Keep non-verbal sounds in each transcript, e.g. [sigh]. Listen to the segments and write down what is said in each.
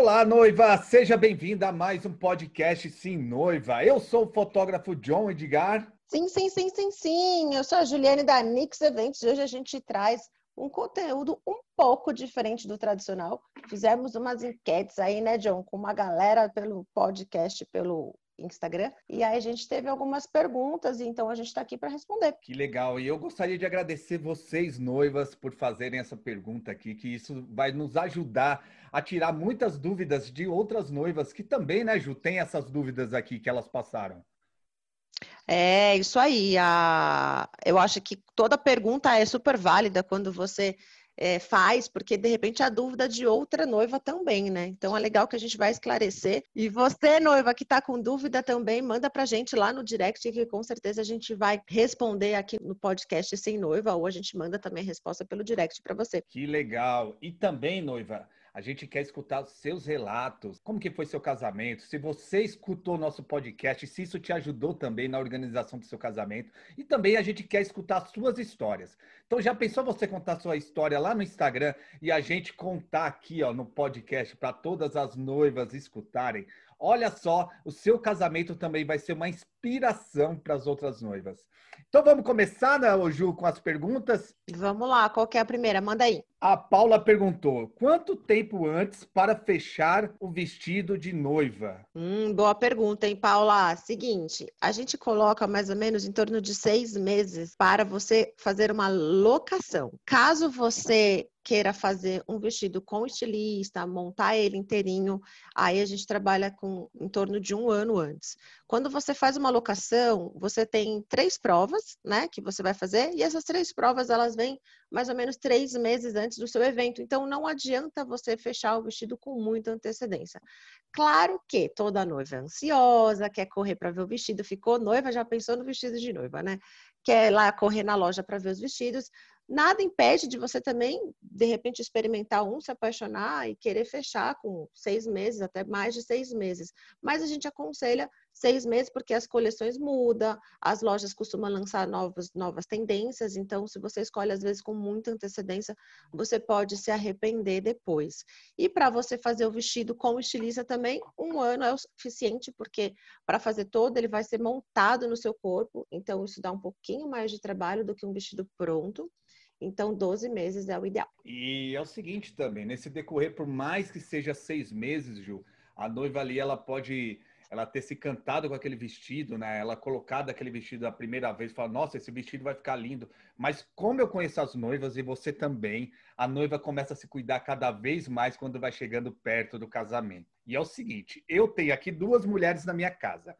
Olá, noiva! Seja bem-vinda a mais um podcast Sim Noiva. Eu sou o fotógrafo John Edgar. Sim, sim, sim, sim, sim. Eu sou a Juliane da Nix Eventos. Hoje a gente traz um conteúdo um pouco diferente do tradicional. Fizemos umas enquetes aí, né, John, com uma galera pelo podcast, pelo Instagram. E aí a gente teve algumas perguntas, e então a gente está aqui para responder. Que legal. E eu gostaria de agradecer vocês, noivas, por fazerem essa pergunta aqui, que isso vai nos ajudar a tirar muitas dúvidas de outras noivas que também, né, Ju, tem essas dúvidas aqui que elas passaram. É, isso aí. A... Eu acho que toda pergunta é super válida quando você é, faz, porque de repente a dúvida de outra noiva também, né? Então é legal que a gente vai esclarecer. E você, noiva, que está com dúvida também, manda para a gente lá no direct, que com certeza a gente vai responder aqui no podcast Sem Noiva, ou a gente manda também a resposta pelo direct para você. Que legal! E também, noiva, a gente quer escutar os seus relatos. Como que foi seu casamento? Se você escutou o nosso podcast, se isso te ajudou também na organização do seu casamento. E também a gente quer escutar as suas histórias. Então já pensou você contar sua história lá no Instagram e a gente contar aqui, ó, no podcast para todas as noivas escutarem? Olha só, o seu casamento também vai ser uma inspiração para as outras noivas. Então vamos começar, né, Ju, com as perguntas? Vamos lá, qual é a primeira? Manda aí. A Paula perguntou: quanto tempo antes para fechar o vestido de noiva? Hum, boa pergunta, hein, Paula? Seguinte, a gente coloca mais ou menos em torno de seis meses para você fazer uma locação. Caso você queira fazer um vestido com estilista, montar ele inteirinho, aí a gente trabalha com em torno de um ano antes. Quando você faz uma locação, você tem três provas, né, que você vai fazer, e essas três provas elas vêm mais ou menos três meses antes do seu evento. Então não adianta você fechar o vestido com muita antecedência. Claro que toda noiva é ansiosa, quer correr para ver o vestido, ficou noiva, já pensou no vestido de noiva, né? Quer lá correr na loja para ver os vestidos. Nada impede de você também, de repente, experimentar um, se apaixonar e querer fechar com seis meses, até mais de seis meses. Mas a gente aconselha seis meses porque as coleções mudam, as lojas costumam lançar novas, novas tendências. Então, se você escolhe, às vezes, com muita antecedência, você pode se arrepender depois. E para você fazer o vestido com o estilista também, um ano é o suficiente, porque para fazer todo, ele vai ser montado no seu corpo. Então, isso dá um pouquinho mais de trabalho do que um vestido pronto. Então, 12 meses é o ideal. E é o seguinte também, nesse decorrer, por mais que seja seis meses, Ju, a noiva ali, ela pode ela ter se cantado com aquele vestido, né? Ela colocado aquele vestido a primeira vez, fala, nossa, esse vestido vai ficar lindo. Mas como eu conheço as noivas e você também, a noiva começa a se cuidar cada vez mais quando vai chegando perto do casamento. E é o seguinte, eu tenho aqui duas mulheres na minha casa.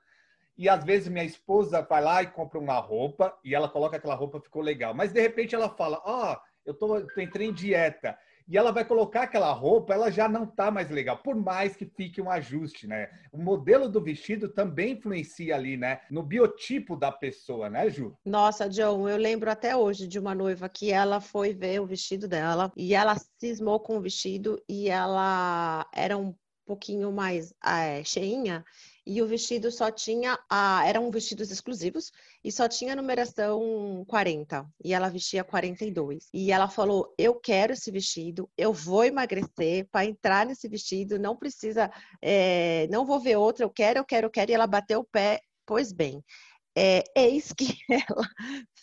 E às vezes minha esposa vai lá e compra uma roupa e ela coloca aquela roupa, ficou legal. Mas de repente ela fala: Ó, oh, eu tô, tô, entrei em dieta. E ela vai colocar aquela roupa, ela já não tá mais legal, por mais que fique um ajuste, né? O modelo do vestido também influencia ali, né? No biotipo da pessoa, né, Ju? Nossa, John, eu lembro até hoje de uma noiva que ela foi ver o vestido dela e ela cismou com o vestido e ela era um pouquinho mais é, cheinha e o vestido só tinha a, eram vestidos exclusivos e só tinha a numeração 40 e ela vestia 42. E ela falou: "Eu quero esse vestido, eu vou emagrecer para entrar nesse vestido, não precisa, é, não vou ver outro, eu quero, eu quero, eu quero". E ela bateu o pé. Pois bem, é, eis que [laughs] ela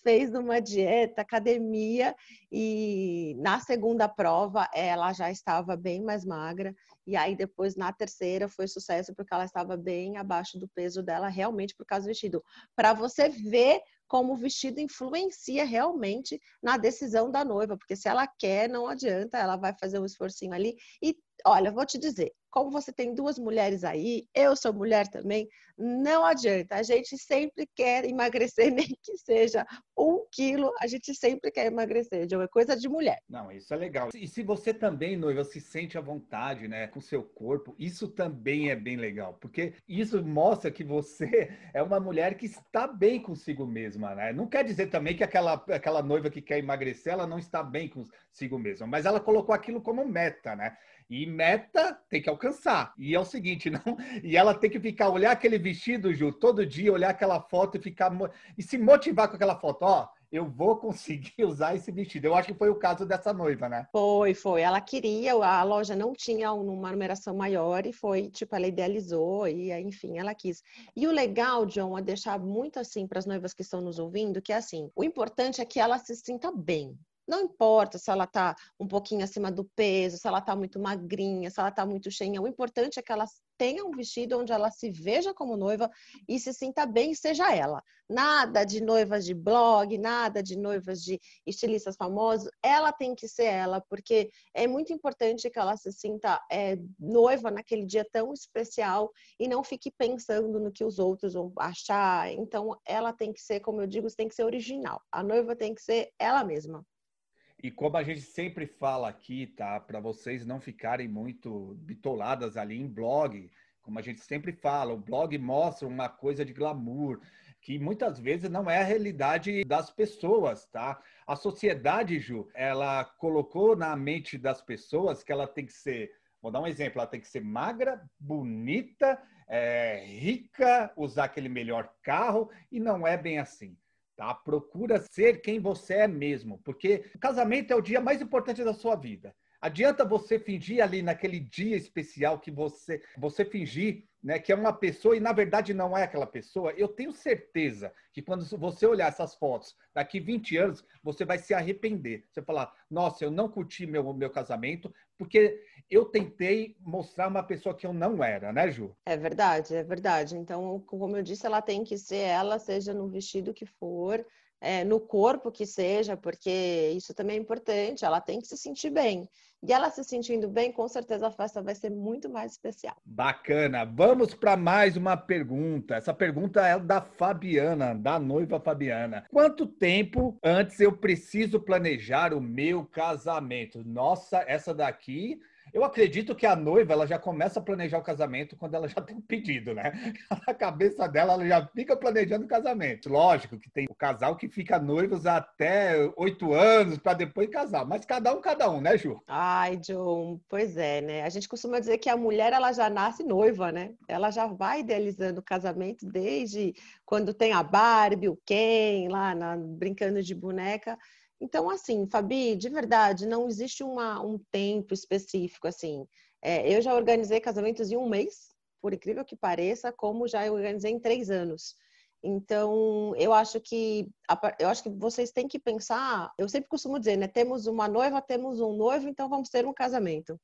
fez uma dieta, academia, e na segunda prova ela já estava bem mais magra e aí depois na terceira foi sucesso porque ela estava bem abaixo do peso dela realmente por causa do vestido. Para você ver como o vestido influencia realmente na decisão da noiva, porque se ela quer, não adianta, ela vai fazer um esforcinho ali. E olha, vou te dizer, como você tem duas mulheres aí, eu sou mulher também, não adianta. A gente sempre quer emagrecer, [laughs] nem que seja um quilo, a gente sempre quer emagrecer. É coisa de mulher. Não, isso é legal. E se você também, noiva, se sente à vontade, né, com seu corpo, isso também é bem legal, porque isso mostra que você [laughs] é uma mulher que está bem consigo mesma, né? Não quer dizer também que aquela, aquela noiva que quer emagrecer, ela não está bem consigo mesma, mas ela colocou aquilo como meta, né? E meta tem que alcançar. E é o seguinte, [laughs] não. E ela tem que ficar, olhar aquele vestido, Ju, todo dia, olhar aquela foto e ficar e se motivar com aquela foto. Ó, eu vou conseguir [laughs] usar esse vestido. Eu acho que foi o caso dessa noiva, né? Foi, foi. Ela queria, a loja não tinha uma numeração maior e foi, tipo, ela idealizou e, enfim, ela quis. E o legal, John, é deixar muito assim para as noivas que estão nos ouvindo, que é assim, o importante é que ela se sinta bem. Não importa se ela está um pouquinho acima do peso, se ela está muito magrinha, se ela está muito cheia. O importante é que ela tenha um vestido onde ela se veja como noiva e se sinta bem seja ela. Nada de noivas de blog, nada de noivas de estilistas famosos. Ela tem que ser ela, porque é muito importante que ela se sinta é, noiva naquele dia tão especial e não fique pensando no que os outros vão achar. Então, ela tem que ser, como eu digo, tem que ser original. A noiva tem que ser ela mesma. E como a gente sempre fala aqui, tá? Para vocês não ficarem muito bitoladas ali em blog, como a gente sempre fala, o blog mostra uma coisa de glamour, que muitas vezes não é a realidade das pessoas, tá? A sociedade, Ju, ela colocou na mente das pessoas que ela tem que ser, vou dar um exemplo, ela tem que ser magra, bonita, é, rica, usar aquele melhor carro, e não é bem assim. Tá? Procura ser quem você é mesmo, porque o casamento é o dia mais importante da sua vida. Adianta você fingir ali naquele dia especial que você você fingir, né, que é uma pessoa e na verdade não é aquela pessoa. Eu tenho certeza que quando você olhar essas fotos daqui 20 anos, você vai se arrepender. Você falar: "Nossa, eu não curti meu meu casamento porque eu tentei mostrar uma pessoa que eu não era, né, Ju? É verdade, é verdade. Então, como eu disse, ela tem que ser ela, seja no vestido que for, é, no corpo que seja, porque isso também é importante, ela tem que se sentir bem. E ela se sentindo bem, com certeza a festa vai ser muito mais especial. Bacana. Vamos para mais uma pergunta. Essa pergunta é da Fabiana, da noiva Fabiana. Quanto tempo antes eu preciso planejar o meu casamento? Nossa, essa daqui eu acredito que a noiva ela já começa a planejar o casamento quando ela já tem um pedido, né? [laughs] Na cabeça dela, ela já fica planejando o casamento. Lógico que tem o casal que fica noivos até oito anos para depois casar, mas cada um, cada um, né, Ju? Ai, John, pois é, né? A gente costuma dizer que a mulher ela já nasce noiva, né? Ela já vai idealizando o casamento desde quando tem a Barbie, o Ken, lá na, brincando de boneca. Então, assim, Fabi, de verdade, não existe uma, um tempo específico, assim. É, eu já organizei casamentos em um mês, por incrível que pareça, como já organizei em três anos. Então, eu acho que eu acho que vocês têm que pensar. Eu sempre costumo dizer, né? Temos uma noiva, temos um noivo, então vamos ter um casamento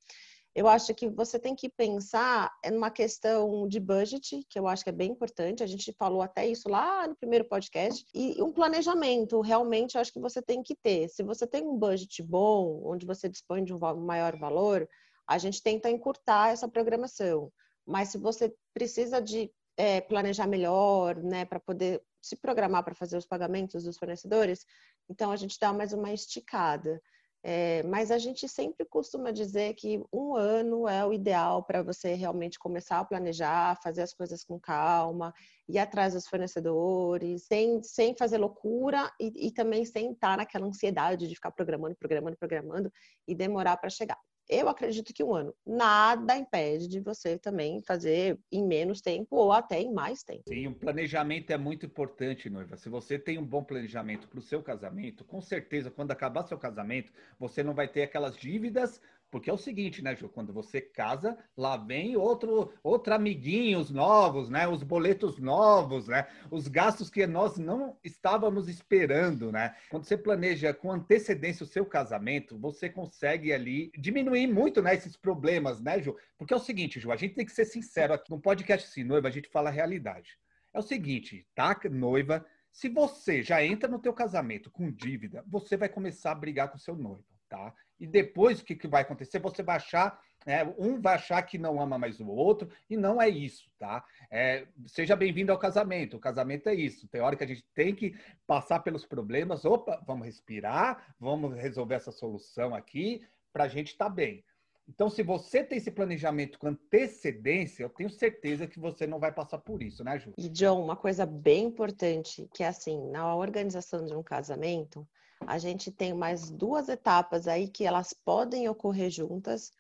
eu acho que você tem que pensar numa questão de budget, que eu acho que é bem importante. A gente falou até isso lá no primeiro podcast. E um planejamento, realmente, eu acho que você tem que ter. Se você tem um budget bom, onde você dispõe de um maior valor, a gente tenta encurtar essa programação. Mas se você precisa de é, planejar melhor, né, para poder se programar para fazer os pagamentos dos fornecedores, então a gente dá mais uma esticada. É, mas a gente sempre costuma dizer que um ano é o ideal para você realmente começar a planejar, fazer as coisas com calma, ir atrás dos fornecedores, sem, sem fazer loucura e, e também sem estar naquela ansiedade de ficar programando, programando, programando e demorar para chegar. Eu acredito que um ano. Nada impede de você também fazer em menos tempo ou até em mais tempo. Sim, o planejamento é muito importante, noiva. Se você tem um bom planejamento para o seu casamento, com certeza, quando acabar seu casamento, você não vai ter aquelas dívidas porque é o seguinte, né, Ju? Quando você casa, lá vem outro, outro amiguinhos novos, né? Os boletos novos, né? Os gastos que nós não estávamos esperando, né? Quando você planeja com antecedência o seu casamento, você consegue ali diminuir muito, né, esses problemas, né, Ju? Porque é o seguinte, Ju, a gente tem que ser sincero aqui no podcast assim, noiva, a gente fala a realidade. É o seguinte, tá, noiva? Se você já entra no teu casamento com dívida, você vai começar a brigar com seu noivo, tá? E depois o que, que vai acontecer? Você vai achar, é, um vai achar que não ama mais o outro, e não é isso, tá? É, seja bem-vindo ao casamento. O casamento é isso. Tem hora que a gente tem que passar pelos problemas. Opa, vamos respirar, vamos resolver essa solução aqui para a gente estar tá bem. Então, se você tem esse planejamento com antecedência, eu tenho certeza que você não vai passar por isso, né, Ju? E, John, uma coisa bem importante, que é assim, na organização de um casamento, a gente tem mais duas etapas aí que elas podem ocorrer juntas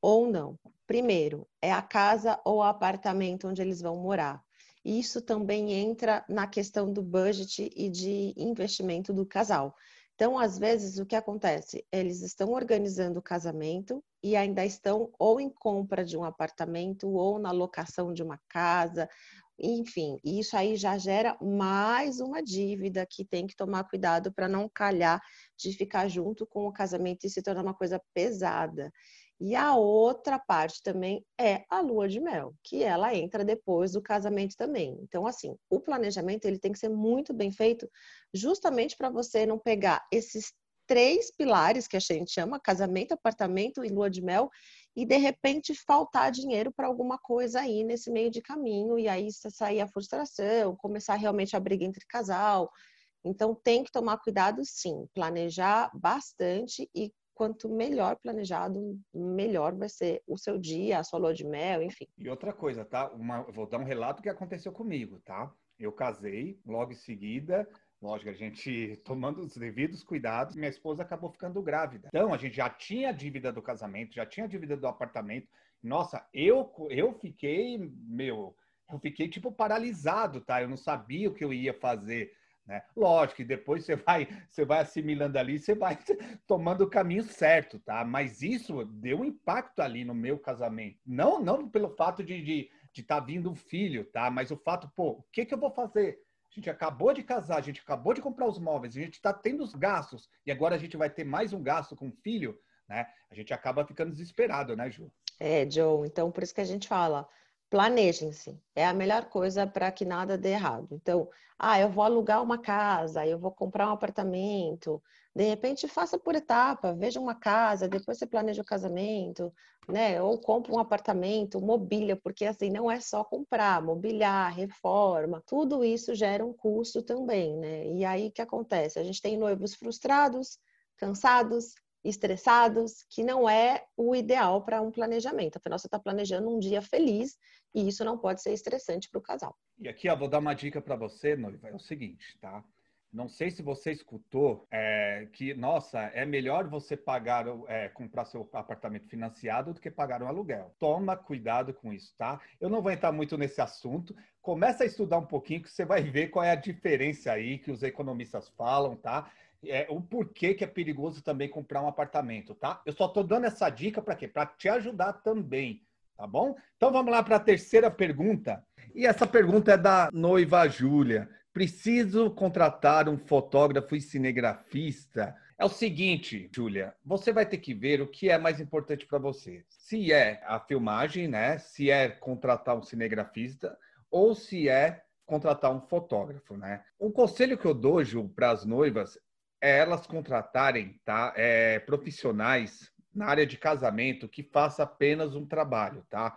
ou não. Primeiro, é a casa ou apartamento onde eles vão morar. isso também entra na questão do budget e de investimento do casal. Então, às vezes, o que acontece? Eles estão organizando o casamento e ainda estão ou em compra de um apartamento ou na locação de uma casa, enfim, isso aí já gera mais uma dívida que tem que tomar cuidado para não calhar de ficar junto com o casamento e se tornar uma coisa pesada. E a outra parte também é a lua de mel, que ela entra depois do casamento também. Então, assim, o planejamento ele tem que ser muito bem feito, justamente para você não pegar esses três pilares que a gente chama casamento, apartamento e lua de mel e de repente faltar dinheiro para alguma coisa aí nesse meio de caminho e aí sair a frustração, começar realmente a briga entre casal. Então tem que tomar cuidado sim, planejar bastante e quanto melhor planejado, melhor vai ser o seu dia, a sua lua de mel, enfim. E outra coisa, tá? Uma, vou dar um relato que aconteceu comigo, tá? Eu casei, logo em seguida, lógico, a gente [laughs] tomando os devidos cuidados, minha esposa acabou ficando grávida. Então, a gente já tinha a dívida do casamento, já tinha a dívida do apartamento. Nossa, eu, eu fiquei, meu, eu fiquei tipo paralisado, tá? Eu não sabia o que eu ia fazer. Né? Lógico que depois você vai, [laughs] você vai assimilando ali, você vai [laughs] tomando o caminho certo, tá? Mas isso deu um impacto ali no meu casamento. Não, não pelo fato de estar de, de tá vindo um filho, tá? Mas o fato, pô, o que, que eu vou fazer? Gente acabou de casar, a gente acabou de comprar os móveis, a gente está tendo os gastos e agora a gente vai ter mais um gasto com o filho, né? A gente acaba ficando desesperado, né, Ju? É, Joe. Então, por isso que a gente fala, planejem-se. É a melhor coisa para que nada dê errado. Então, ah, eu vou alugar uma casa, eu vou comprar um apartamento. De repente, faça por etapa, veja uma casa, depois você planeja o casamento, né? Ou compra um apartamento, mobília, porque assim não é só comprar, mobiliar, reforma, tudo isso gera um custo também, né? E aí o que acontece? A gente tem noivos frustrados, cansados, estressados, que não é o ideal para um planejamento. Afinal, você está planejando um dia feliz e isso não pode ser estressante para o casal. E aqui, ó, vou dar uma dica para você, noiva. É o seguinte, tá? Não sei se você escutou é, que, nossa, é melhor você pagar, é, comprar seu apartamento financiado do que pagar um aluguel. Toma cuidado com isso, tá? Eu não vou entrar muito nesse assunto. Começa a estudar um pouquinho que você vai ver qual é a diferença aí que os economistas falam, tá? é, o porquê que é perigoso também comprar um apartamento, tá? Eu só estou dando essa dica para quê? Para te ajudar também, tá bom? Então vamos lá para a terceira pergunta. E essa pergunta é da noiva Júlia. Preciso contratar um fotógrafo e cinegrafista? É o seguinte, Júlia, você vai ter que ver o que é mais importante para você. Se é a filmagem, né? Se é contratar um cinegrafista ou se é contratar um fotógrafo, né? Um conselho que eu dou, Ju, para as noivas é elas contratarem tá, é, profissionais na área de casamento que faça apenas um trabalho, tá?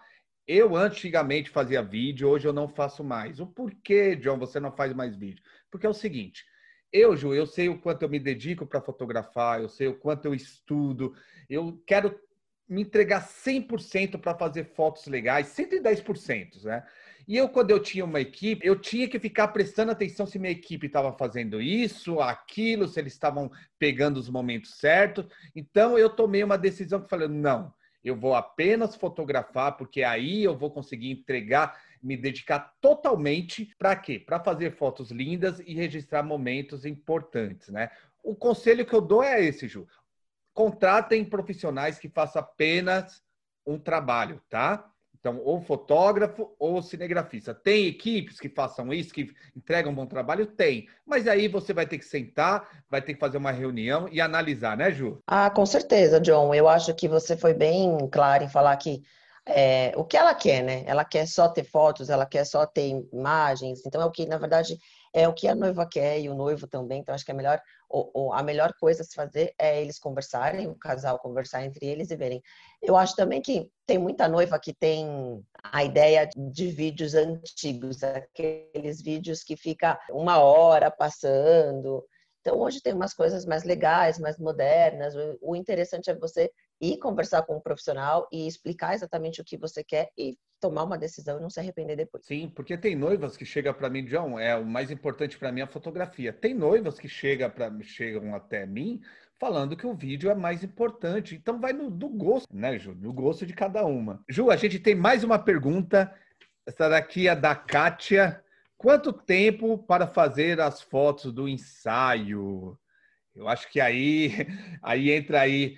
Eu antigamente fazia vídeo, hoje eu não faço mais. O porquê, John, você não faz mais vídeo? Porque é o seguinte, eu, Ju, eu sei o quanto eu me dedico para fotografar, eu sei o quanto eu estudo, eu quero me entregar 100% para fazer fotos legais, 110%, né? E eu, quando eu tinha uma equipe, eu tinha que ficar prestando atenção se minha equipe estava fazendo isso, aquilo, se eles estavam pegando os momentos certos. Então, eu tomei uma decisão que falei: não, eu vou apenas fotografar, porque aí eu vou conseguir entregar, me dedicar totalmente para quê? Para fazer fotos lindas e registrar momentos importantes, né? O conselho que eu dou é esse, Ju. Contratem profissionais que façam apenas um trabalho, tá? Então, ou fotógrafo ou cinegrafista. Tem equipes que façam isso, que entregam um bom trabalho? Tem. Mas aí você vai ter que sentar, vai ter que fazer uma reunião e analisar, né, Ju? Ah, com certeza, John. Eu acho que você foi bem claro em falar que é, o que ela quer, né? Ela quer só ter fotos, ela quer só ter imagens. Então, é o que, na verdade, é o que a noiva quer e o noivo também. Então, acho que a melhor, a melhor coisa a se fazer é eles conversarem, o casal conversar entre eles e verem. Eu acho também que tem muita noiva que tem a ideia de vídeos antigos, aqueles vídeos que fica uma hora passando. Então, hoje tem umas coisas mais legais, mais modernas. O interessante é você ir conversar com um profissional e explicar exatamente o que você quer e tomar uma decisão e não se arrepender depois. Sim, porque tem noivas que chegam para mim, John, é o mais importante para mim é a fotografia. Tem noivas que chegam para chegam até mim falando que o vídeo é mais importante. Então vai no do gosto, né, Ju? Do gosto de cada uma. Ju, a gente tem mais uma pergunta Essa daqui é da Kátia. Quanto tempo para fazer as fotos do ensaio? Eu acho que aí, [laughs] aí entra aí.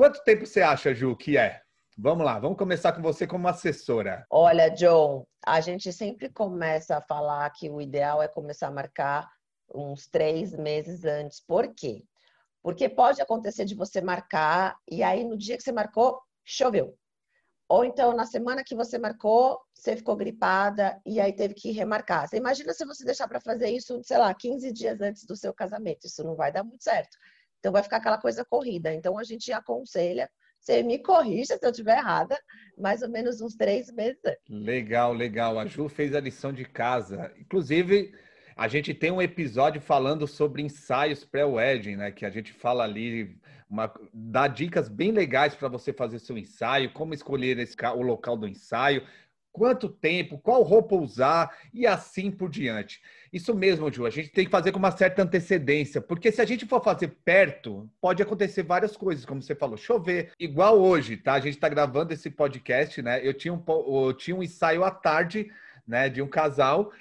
Quanto tempo você acha, Ju, que é? Vamos lá, vamos começar com você como assessora. Olha, John, a gente sempre começa a falar que o ideal é começar a marcar uns três meses antes. Por quê? Porque pode acontecer de você marcar e aí no dia que você marcou, choveu. Ou então, na semana que você marcou, você ficou gripada e aí teve que remarcar. Você imagina se você deixar para fazer isso, sei lá, 15 dias antes do seu casamento. Isso não vai dar muito certo. Então, vai ficar aquela coisa corrida. Então, a gente aconselha você me corrija se eu estiver errada, mais ou menos uns três meses. Legal, legal. A Ju fez a lição de casa. Inclusive, a gente tem um episódio falando sobre ensaios pré-wedding, né? Que a gente fala ali, uma, dá dicas bem legais para você fazer seu ensaio, como escolher esse, o local do ensaio, quanto tempo, qual roupa usar e assim por diante. Isso mesmo, Ju, a gente tem que fazer com uma certa antecedência, porque se a gente for fazer perto, pode acontecer várias coisas, como você falou, chover. Igual hoje, tá? A gente está gravando esse podcast, né? Eu tinha um, eu tinha um ensaio à tarde, né, de um casal,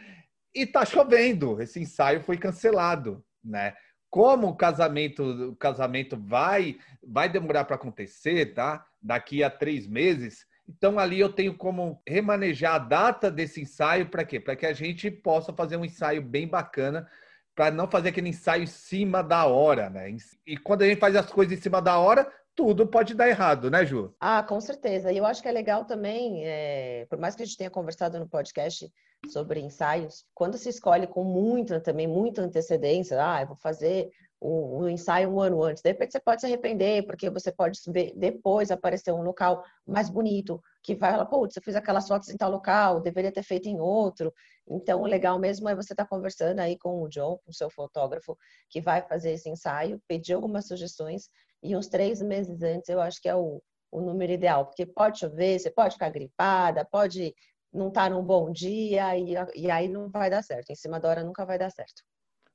e tá chovendo. Esse ensaio foi cancelado, né? Como o casamento, o casamento vai, vai demorar para acontecer, tá? Daqui a três meses, então, ali eu tenho como remanejar a data desse ensaio para quê? Para que a gente possa fazer um ensaio bem bacana, para não fazer aquele ensaio em cima da hora, né? E quando a gente faz as coisas em cima da hora, tudo pode dar errado, né, Ju? Ah, com certeza. E eu acho que é legal também, é, por mais que a gente tenha conversado no podcast sobre ensaios, quando se escolhe com muita, também muita antecedência, ah, eu vou fazer o, o, ensaio um ano antes. De repente você pode se arrepender, porque você pode ver depois aparecer um local mais bonito, que vai falar, putz, eu fiz aquelas fotos em tal local, deveria ter feito em outro. Então, o legal mesmo é você estar tá conversando aí com o John, com o seu fotógrafo, que vai fazer esse ensaio, pedir algumas sugestões, e uns três meses antes eu acho que é o, o número ideal, porque pode chover, você pode ficar gripada, pode não estar tá num bom dia, e, e aí não vai dar certo. Em cima da hora nunca vai dar certo.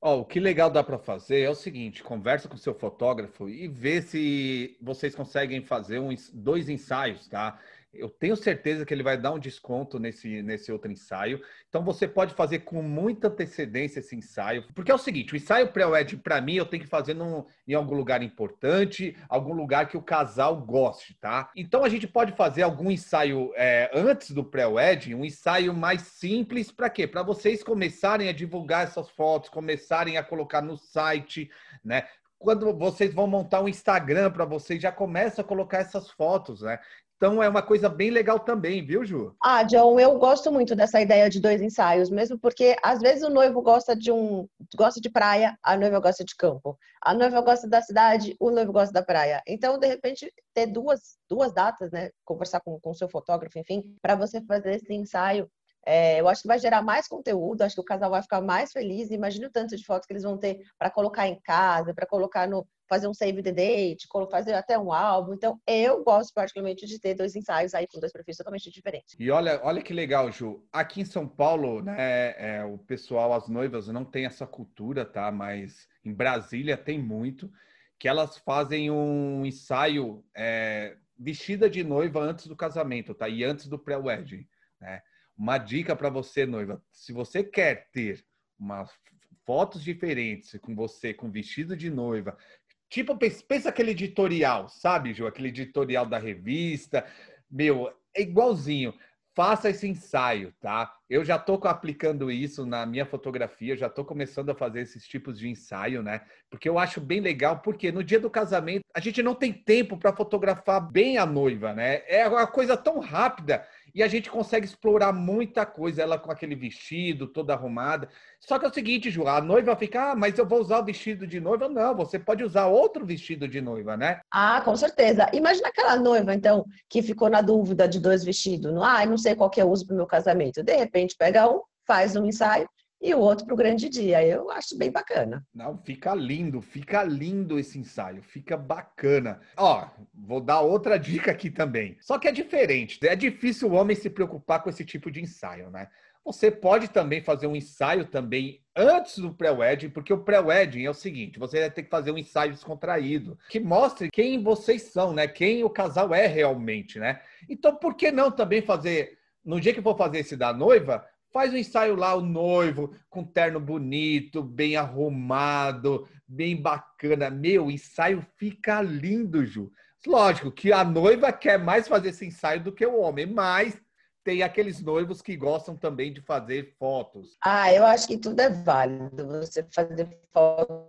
Oh, o que legal dá para fazer é o seguinte: conversa com seu fotógrafo e vê se vocês conseguem fazer uns, dois ensaios, tá? Eu tenho certeza que ele vai dar um desconto nesse, nesse outro ensaio. Então você pode fazer com muita antecedência esse ensaio, porque é o seguinte: o ensaio pré-wed para mim eu tenho que fazer num, em algum lugar importante, algum lugar que o casal goste, tá? Então a gente pode fazer algum ensaio é, antes do pré-wed, um ensaio mais simples para quê? Para vocês começarem a divulgar essas fotos, começarem a colocar no site, né? quando vocês vão montar um Instagram para vocês, já começa a colocar essas fotos, né? Então é uma coisa bem legal também, viu, Ju? Ah, John, eu gosto muito dessa ideia de dois ensaios, mesmo porque às vezes o noivo gosta de um gosta de praia, a noiva gosta de campo. A noiva gosta da cidade, o noivo gosta da praia. Então, de repente, ter duas, duas datas, né? Conversar com o seu fotógrafo, enfim, para você fazer esse ensaio é, eu acho que vai gerar mais conteúdo, acho que o casal vai ficar mais feliz. Imagina o tanto de fotos que eles vão ter para colocar em casa, para colocar no. fazer um save the date, fazer até um álbum. Então, eu gosto particularmente de ter dois ensaios aí com dois perfis totalmente diferentes. E olha, olha que legal, Ju. Aqui em São Paulo, né, é, o pessoal, as noivas, não tem essa cultura, tá? Mas em Brasília tem muito, que elas fazem um ensaio é, vestida de noiva antes do casamento, tá? E antes do pré-wedding, né? Uma dica para você, noiva: se você quer ter umas fotos diferentes com você, com vestido de noiva, tipo, pensa aquele editorial, sabe, Ju? Aquele editorial da revista. Meu, é igualzinho. Faça esse ensaio, tá? Eu já estou aplicando isso na minha fotografia, já estou começando a fazer esses tipos de ensaio, né? Porque eu acho bem legal, porque no dia do casamento a gente não tem tempo para fotografar bem a noiva, né? É uma coisa tão rápida e a gente consegue explorar muita coisa, ela com aquele vestido toda arrumada. Só que é o seguinte, Ju, a noiva fica, ah, mas eu vou usar o vestido de noiva. Não, você pode usar outro vestido de noiva, né? Ah, com certeza. Imagina aquela noiva, então, que ficou na dúvida de dois vestidos. Ah, não sei qual que eu uso para meu casamento. De repente, pega um, faz um ensaio e o outro para o grande dia. Eu acho bem bacana. Não, fica lindo, fica lindo esse ensaio, fica bacana. Ó, vou dar outra dica aqui também. Só que é diferente. É difícil o homem se preocupar com esse tipo de ensaio, né? Você pode também fazer um ensaio também antes do pré-wedding, porque o pré-wedding é o seguinte: você vai ter que fazer um ensaio descontraído, que mostre quem vocês são, né? Quem o casal é realmente, né? Então, por que não também fazer no dia que for fazer esse da noiva, faz um ensaio lá, o noivo, com terno bonito, bem arrumado, bem bacana. Meu, o ensaio fica lindo, Ju. Lógico que a noiva quer mais fazer esse ensaio do que o homem, mas tem aqueles noivos que gostam também de fazer fotos. Ah, eu acho que tudo é válido. Você fazer fotos,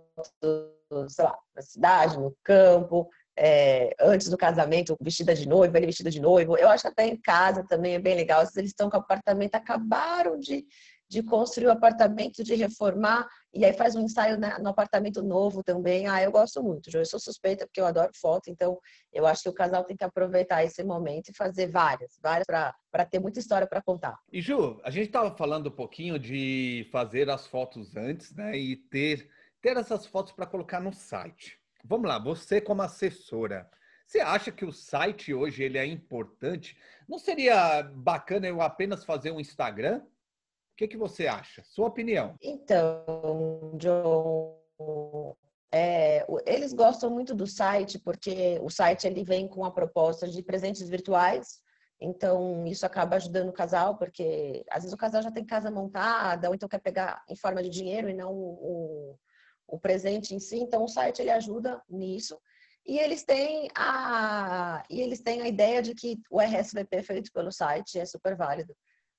sei lá, na cidade, no campo, é, antes do casamento, vestida de noivo, ele vestido de noivo. Eu acho até em casa também é bem legal. Eles estão com o apartamento, acabaram de, de construir o apartamento, de reformar, e aí faz um ensaio no apartamento novo também. Ah, eu gosto muito, Eu sou suspeita porque eu adoro foto, então eu acho que o casal tem que aproveitar esse momento e fazer várias, várias para ter muita história para contar. E Ju, a gente estava falando um pouquinho de fazer as fotos antes, né? E ter, ter essas fotos para colocar no site. Vamos lá, você como assessora, você acha que o site hoje ele é importante? Não seria bacana eu apenas fazer um Instagram? O que, que você acha? Sua opinião. Então, John, é, eles gostam muito do site porque o site ele vem com a proposta de presentes virtuais. Então, isso acaba ajudando o casal, porque às vezes o casal já tem casa montada, ou então quer pegar em forma de dinheiro e não o, o presente em si. Então, o site ele ajuda nisso. E eles têm a, e eles têm a ideia de que o RSVP feito pelo site é super válido.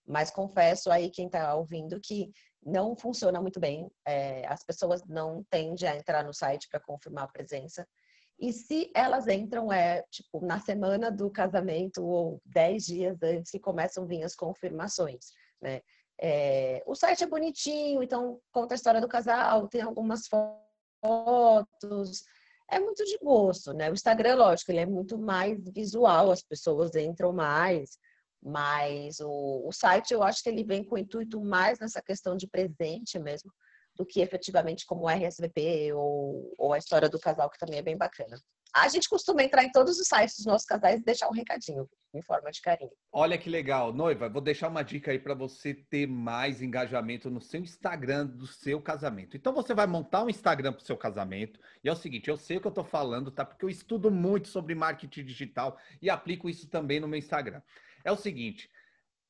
Mas confesso aí quem está ouvindo que não funciona muito bem. É, as pessoas não tendem a entrar no site para confirmar a presença. E se elas entram, é tipo na semana do casamento ou dez dias antes que começam a vir as confirmações, né? É, o site é bonitinho, então conta a história do casal, tem algumas fotos, é muito de gosto, né? O Instagram, lógico, ele é muito mais visual, as pessoas entram mais, mas o, o site eu acho que ele vem com o intuito mais nessa questão de presente mesmo, do que efetivamente como RSVP ou, ou a história do casal, que também é bem bacana. A gente costuma entrar em todos os sites dos nossos casais e deixar um recadinho em forma de carinho. Olha que legal, noiva. Vou deixar uma dica aí para você ter mais engajamento no seu Instagram do seu casamento. Então você vai montar um Instagram para o seu casamento. E é o seguinte, eu sei o que eu estou falando, tá? Porque eu estudo muito sobre marketing digital e aplico isso também no meu Instagram. É o seguinte,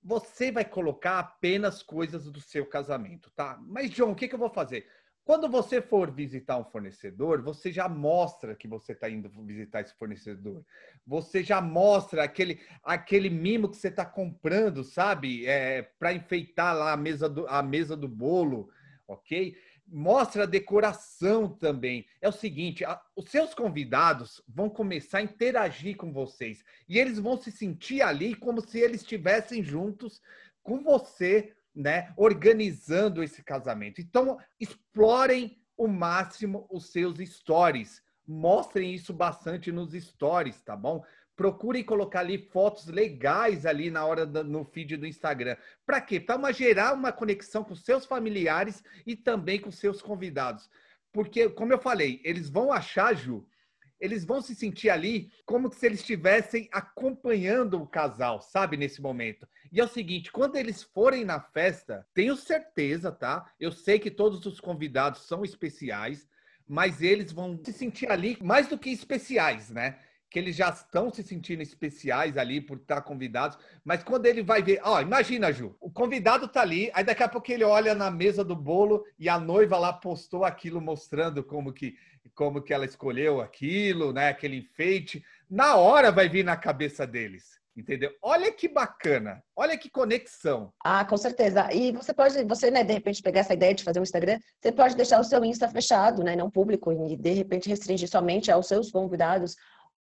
você vai colocar apenas coisas do seu casamento, tá? Mas John, o que, que eu vou fazer? Quando você for visitar um fornecedor, você já mostra que você está indo visitar esse fornecedor. Você já mostra aquele, aquele mimo que você está comprando, sabe? É, Para enfeitar lá a mesa, do, a mesa do bolo, ok? Mostra a decoração também. É o seguinte: a, os seus convidados vão começar a interagir com vocês e eles vão se sentir ali como se eles estivessem juntos com você né, organizando esse casamento. Então, explorem o máximo os seus stories. Mostrem isso bastante nos stories, tá bom? Procurem colocar ali fotos legais ali na hora do, no feed do Instagram. Para quê? Para gerar uma conexão com seus familiares e também com seus convidados. Porque, como eu falei, eles vão achar, Ju, eles vão se sentir ali como se eles estivessem acompanhando o casal, sabe, nesse momento. E é o seguinte, quando eles forem na festa, tenho certeza, tá? Eu sei que todos os convidados são especiais, mas eles vão se sentir ali mais do que especiais, né? Que eles já estão se sentindo especiais ali por estar convidados, mas quando ele vai ver, ó, imagina, Ju, o convidado tá ali, aí daqui a pouco ele olha na mesa do bolo e a noiva lá postou aquilo mostrando como que como que ela escolheu aquilo, né? Aquele enfeite. Na hora vai vir na cabeça deles. Entendeu? Olha que bacana, olha que conexão. Ah, com certeza. E você pode, você, né, de repente pegar essa ideia de fazer um Instagram, você pode deixar o seu Insta fechado, né, não público, e de repente restringir somente aos seus convidados,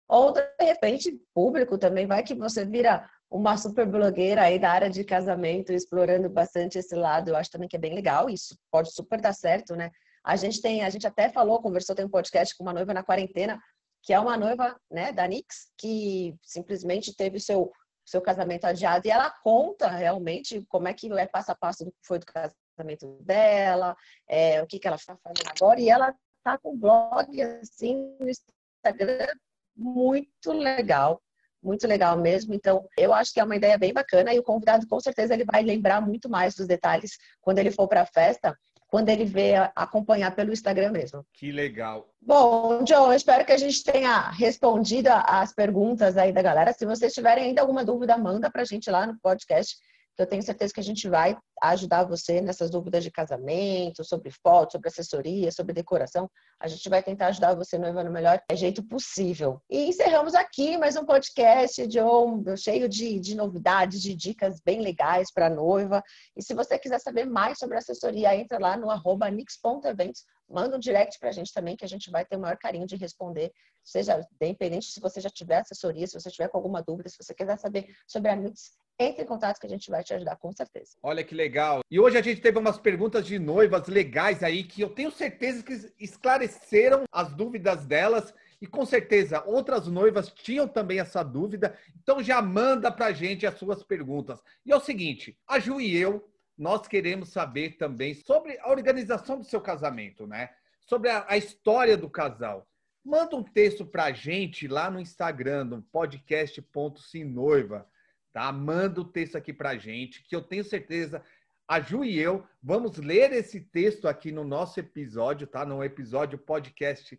ou de repente público também, vai que você vira uma super blogueira aí da área de casamento, explorando bastante esse lado, eu acho também que é bem legal, isso pode super dar certo, né? A gente tem, a gente até falou, conversou, tem um podcast com uma noiva na quarentena, que é uma noiva, né, da Nix, que simplesmente teve o seu seu casamento adiado e ela conta realmente como é que é passo a passo do que foi do casamento dela, é, o que que ela está fazendo agora e ela tá com um blog assim no Instagram muito legal, muito legal mesmo. Então, eu acho que é uma ideia bem bacana e o convidado com certeza ele vai lembrar muito mais dos detalhes quando ele for para a festa quando ele vê acompanhar pelo Instagram mesmo. Que legal. Bom, John, eu espero que a gente tenha respondido as perguntas aí da galera. Se vocês tiverem ainda alguma dúvida, manda para a gente lá no podcast que eu tenho certeza que a gente vai ajudar você nessas dúvidas de casamento, sobre fotos, sobre assessoria, sobre decoração. A gente vai tentar ajudar você noiva no melhor jeito possível. E encerramos aqui mais um podcast, John, cheio de, de novidades, de dicas bem legais para noiva. E se você quiser saber mais sobre assessoria, entra lá no arroba nix.eventos, manda um direct para a gente também, que a gente vai ter o maior carinho de responder, seja independente se você já tiver assessoria, se você tiver com alguma dúvida, se você quiser saber sobre a Nix, entre em contato que a gente vai te ajudar com certeza. Olha que legal. E hoje a gente teve umas perguntas de noivas legais aí que eu tenho certeza que esclareceram as dúvidas delas e com certeza outras noivas tinham também essa dúvida. Então já manda pra gente as suas perguntas. E é o seguinte, a Ju e eu, nós queremos saber também sobre a organização do seu casamento, né? Sobre a, a história do casal. Manda um texto pra gente lá no Instagram, no podcast.simnoiva tá? Manda o texto aqui pra gente, que eu tenho certeza a Ju e eu vamos ler esse texto aqui no nosso episódio, tá? No episódio podcast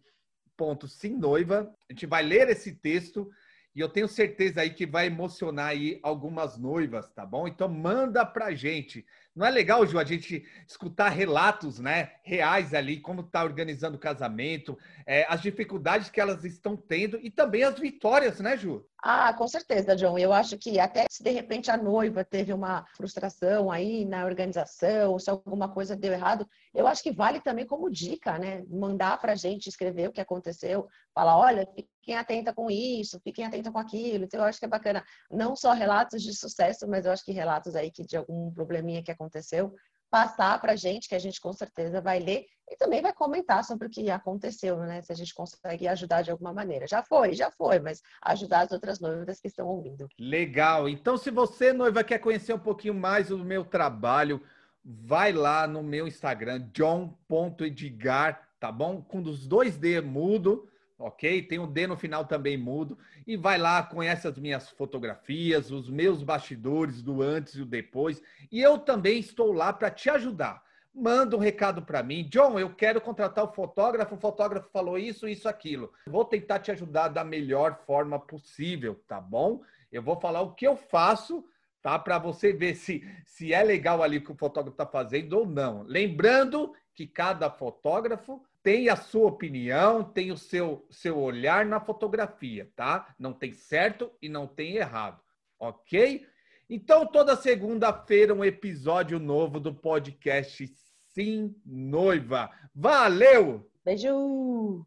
ponto sim noiva. A gente vai ler esse texto e eu tenho certeza aí que vai emocionar aí algumas noivas, tá bom? Então manda pra gente. Não é legal, Ju, a gente escutar relatos, né, reais ali, como está organizando o casamento, é, as dificuldades que elas estão tendo e também as vitórias, né, Ju? Ah, com certeza, John. Eu acho que até se de repente a noiva teve uma frustração aí na organização, se alguma coisa deu errado, eu acho que vale também como dica, né? Mandar para a gente escrever o que aconteceu, falar, olha, fiquem atenta com isso, fiquem atenta com aquilo. Então, eu acho que é bacana, não só relatos de sucesso, mas eu acho que relatos aí que de algum probleminha que aconteceu, passar para a gente, que a gente com certeza vai ler e também vai comentar sobre o que aconteceu, né? Se a gente consegue ajudar de alguma maneira. Já foi, já foi, mas ajudar as outras noivas que estão ouvindo. Legal. Então, se você, noiva, quer conhecer um pouquinho mais do meu trabalho, vai lá no meu Instagram, john.edgar, tá bom? Com os dois D mudo ok? Tem um D no final também mudo. E vai lá, conhece as minhas fotografias, os meus bastidores do antes e o depois. E eu também estou lá para te ajudar. Manda um recado para mim. John, eu quero contratar o fotógrafo. O fotógrafo falou isso, isso, aquilo. Vou tentar te ajudar da melhor forma possível, tá bom? Eu vou falar o que eu faço, tá? Para você ver se, se é legal ali o que o fotógrafo está fazendo ou não. Lembrando que cada fotógrafo tem a sua opinião, tem o seu, seu olhar na fotografia, tá? Não tem certo e não tem errado, ok? Então, toda segunda-feira, um episódio novo do podcast Sim Noiva. Valeu! Beijo!